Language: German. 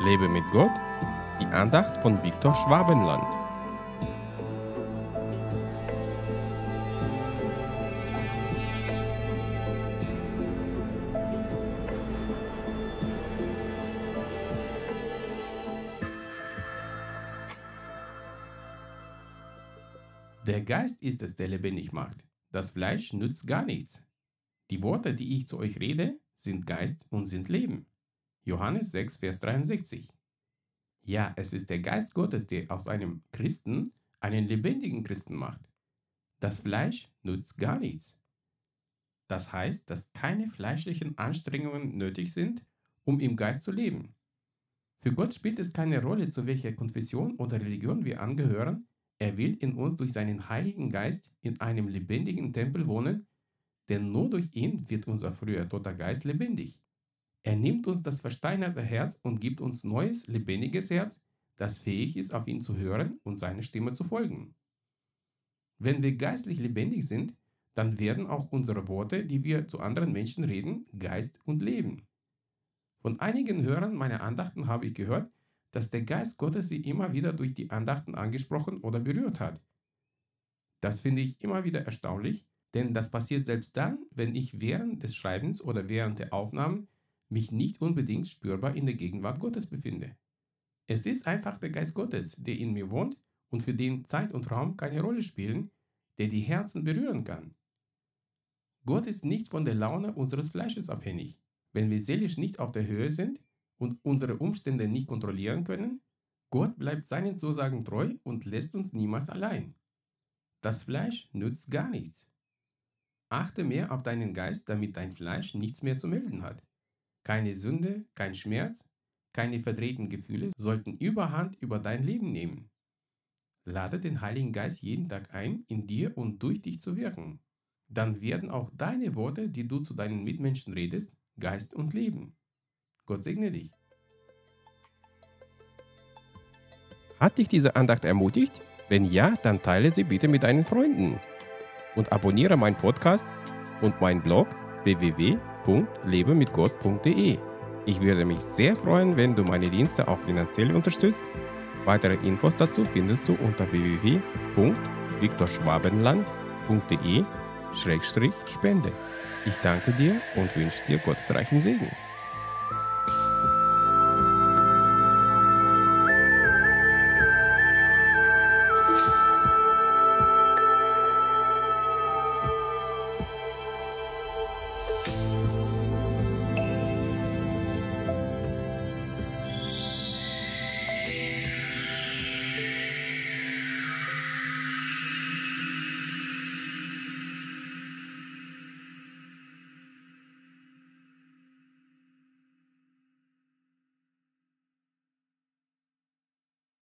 Lebe mit Gott, die Andacht von Viktor Schwabenland. Der Geist ist es, der lebendig macht. Das Fleisch nützt gar nichts. Die Worte, die ich zu euch rede, sind Geist und sind Leben. Johannes 6, Vers 63. Ja, es ist der Geist Gottes, der aus einem Christen einen lebendigen Christen macht. Das Fleisch nützt gar nichts. Das heißt, dass keine fleischlichen Anstrengungen nötig sind, um im Geist zu leben. Für Gott spielt es keine Rolle, zu welcher Konfession oder Religion wir angehören. Er will in uns durch seinen Heiligen Geist in einem lebendigen Tempel wohnen, denn nur durch ihn wird unser früher toter Geist lebendig. Er nimmt uns das versteinerte Herz und gibt uns neues, lebendiges Herz, das fähig ist, auf ihn zu hören und seine Stimme zu folgen. Wenn wir geistlich lebendig sind, dann werden auch unsere Worte, die wir zu anderen Menschen reden, Geist und Leben. Von einigen Hörern meiner Andachten habe ich gehört, dass der Geist Gottes sie immer wieder durch die Andachten angesprochen oder berührt hat. Das finde ich immer wieder erstaunlich, denn das passiert selbst dann, wenn ich während des Schreibens oder während der Aufnahmen mich nicht unbedingt spürbar in der Gegenwart Gottes befinde. Es ist einfach der Geist Gottes, der in mir wohnt und für den Zeit und Raum keine Rolle spielen, der die Herzen berühren kann. Gott ist nicht von der Laune unseres Fleisches abhängig. Wenn wir seelisch nicht auf der Höhe sind und unsere Umstände nicht kontrollieren können, Gott bleibt seinen Zusagen treu und lässt uns niemals allein. Das Fleisch nützt gar nichts. Achte mehr auf deinen Geist, damit dein Fleisch nichts mehr zu melden hat. Keine Sünde, kein Schmerz, keine verdrehten Gefühle sollten Überhand über dein Leben nehmen. Lade den Heiligen Geist jeden Tag ein, in dir und durch dich zu wirken. Dann werden auch deine Worte, die du zu deinen Mitmenschen redest, Geist und Leben. Gott segne dich. Hat dich diese Andacht ermutigt? Wenn ja, dann teile sie bitte mit deinen Freunden und abonniere meinen Podcast und meinen Blog www www.lebemitgott.de. Ich würde mich sehr freuen, wenn du meine Dienste auch finanziell unterstützt. Weitere Infos dazu findest du unter www.viktorschwabenland.de-spende. Ich danke dir und wünsche dir gottesreichen Segen.